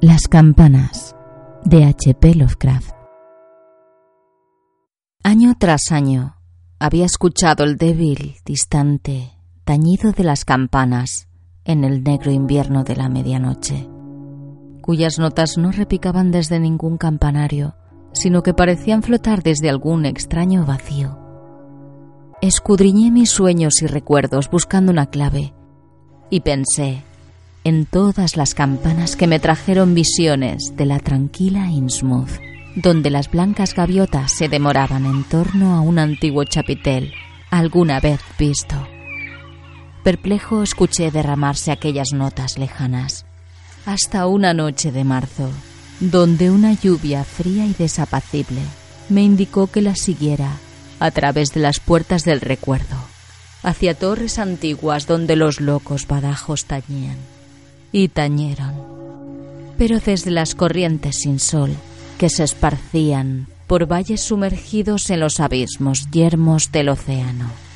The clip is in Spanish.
Las campanas de H.P. Lovecraft. Año tras año había escuchado el débil, distante tañido de las campanas en el negro invierno de la medianoche, cuyas notas no repicaban desde ningún campanario, sino que parecían flotar desde algún extraño vacío. Escudriñé mis sueños y recuerdos buscando una clave y pensé en todas las campanas que me trajeron visiones de la tranquila Innsmouth, donde las blancas gaviotas se demoraban en torno a un antiguo chapitel alguna vez visto. Perplejo escuché derramarse aquellas notas lejanas, hasta una noche de marzo, donde una lluvia fría y desapacible me indicó que la siguiera a través de las puertas del recuerdo, hacia torres antiguas donde los locos badajos tañían y tañeron, pero desde las corrientes sin sol que se esparcían por valles sumergidos en los abismos yermos del océano.